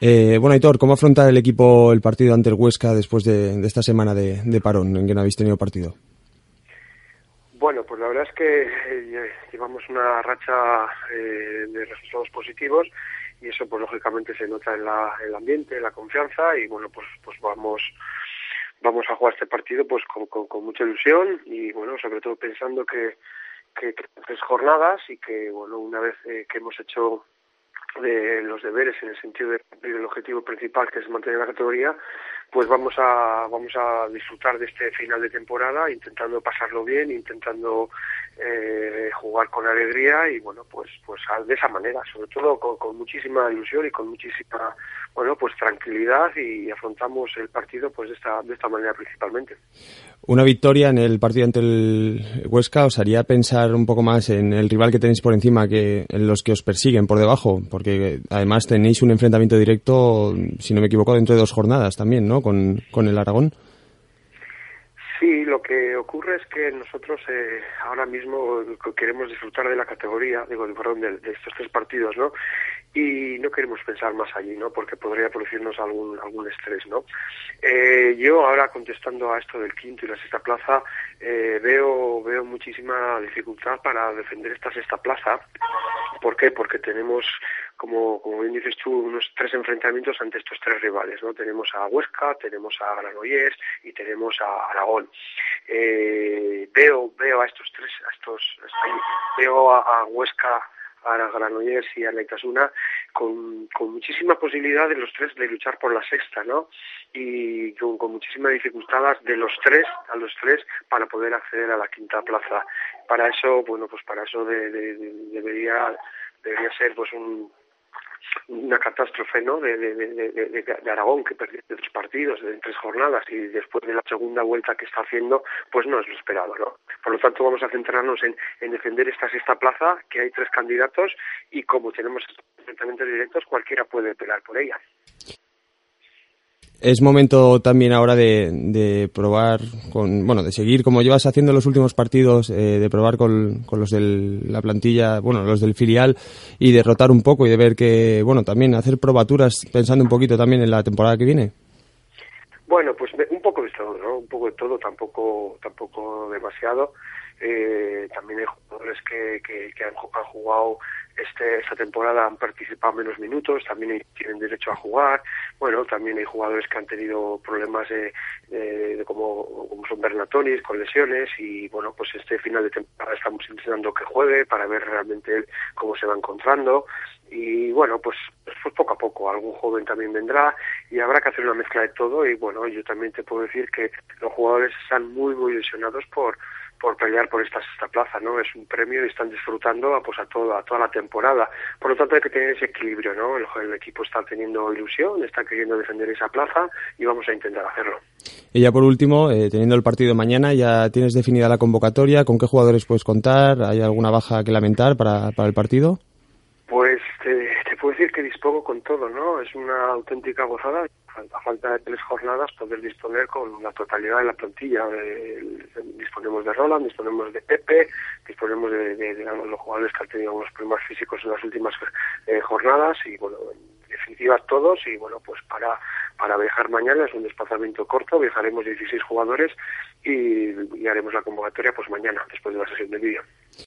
Eh, bueno, Aitor, ¿cómo afronta el equipo el partido ante el Huesca después de, esta semana de, parón en que no habéis tenido partido? Bueno, pues la verdad es que eh, llevamos una racha eh, de resultados positivos y eso pues lógicamente se nota en, la, el ambiente, en la confianza y bueno, pues, pues vamos vamos a jugar este partido pues con, con, mucha ilusión y bueno, sobre todo pensando que, que, tres jornadas y que bueno, una vez que hemos hecho de los deberes en el sentido de cumplir el objetivo principal que es mantener la categoría, pues vamos a vamos a disfrutar de este final de temporada intentando pasarlo bien, intentando eh, jugar con alegría y bueno pues pues de esa manera, sobre todo con, muchísima ilusión y con muchísima bueno pues tranquilidad y afrontamos el partido pues de esta de esta manera principalmente. Una victoria en el partido ante el Huesca os haría pensar un poco más en el rival que tenéis por encima que en los que os persiguen por debajo, porque además tenéis un enfrentamiento directo, si no me equivoco, dentro de dos jornadas también, ¿no? Con, con el Aragón. Sí, lo que ocurre es que nosotros eh, ahora mismo queremos disfrutar de la categoría, digo, perdón, de, de, estos tres partidos, ¿no? Y no queremos pensar más allí, ¿no? Porque podría producirnos algún algún estrés, ¿no? Eh, yo ahora contestando a esto del quinto y la sexta plaza eh, veo veo muchísima dificultad para defender esta sexta plaza. ¿Por qué? Porque tenemos como, como bien dices tú, unos tres enfrentamientos ante estos tres rivales, ¿no? Tenemos a Huesca, tenemos a Granollers y tenemos a Aragón. Eh, veo, veo a estos tres, a estos, veo a, Huesca, a Granollers y a Itasuna con, con muchísima posibilidad de los tres de luchar por la sexta, ¿no? Y con, con muchísima dificultad de los tres, a los tres, para poder acceder a la quinta plaza. Para eso, bueno, pues para eso debería, debería ser pues un, una catástrofe ¿no? de, Aragón que perdió tres partidos en tres jornadas y después de la segunda vuelta que está haciendo pues no es lo esperado ¿no? por lo tanto vamos a centrarnos en, en defender esta sexta plaza que hay tres candidatos y como tenemos enfrentamientos directos cualquiera puede pelear por ella es momento también ahora de, de, probar, con, bueno, de seguir como llevas haciendo los últimos partidos, eh, de probar con, con, los de la plantilla, bueno, los del filial y derrotar un poco y de ver que, bueno, también hacer probaturas pensando un poquito también en la temporada que viene. Bueno, pues un poco de todo, ¿no? Un poco de todo, tampoco, tampoco demasiado. Eh, también hay jugadores que, que, que han, jugado este, esta temporada han participado menos minutos, también tienen derecho a jugar. Bueno, también hay jugadores que han tenido problemas de, de, como, como son Bernatonis con lesiones y bueno, pues este final de temporada estamos intentando que juegue para ver realmente cómo se va encontrando y bueno, pues, pues poco a poco algún joven también vendrá y habrá que hacer una mezcla de todo y bueno, yo también te puedo decir que los jugadores están muy muy ilusionados por por pelear por esta sexta plaza, ¿no? Es un premio y están disfrutando pues a toda, a toda la temporada. Por lo tanto hay que tener ese equilibrio, ¿no? El, equipo está teniendo ilusión, está queriendo defender esa plaza y vamos a intentar hacerlo. Y ya por último, eh, teniendo el partido mañana, ¿ya tienes definida la convocatoria? ¿Con qué jugadores puedes contar? ¿Hay alguna baja que lamentar para, para el partido? Te, puedo decir que dispongo con todo, ¿no? Es una auténtica gozada a falta de tres jornadas, poder disponer con la totalidad de la plantilla. disponemos de Roland, disponemos de Pepe, disponemos de, los jugadores que han tenido unos problemas físicos en las últimas eh, jornadas y, bueno, en definitiva todos. Y, bueno, pues para, para viajar mañana es un desplazamiento corto, viajaremos 16 jugadores y, y haremos la convocatoria pues mañana, después de la sesión de vídeo.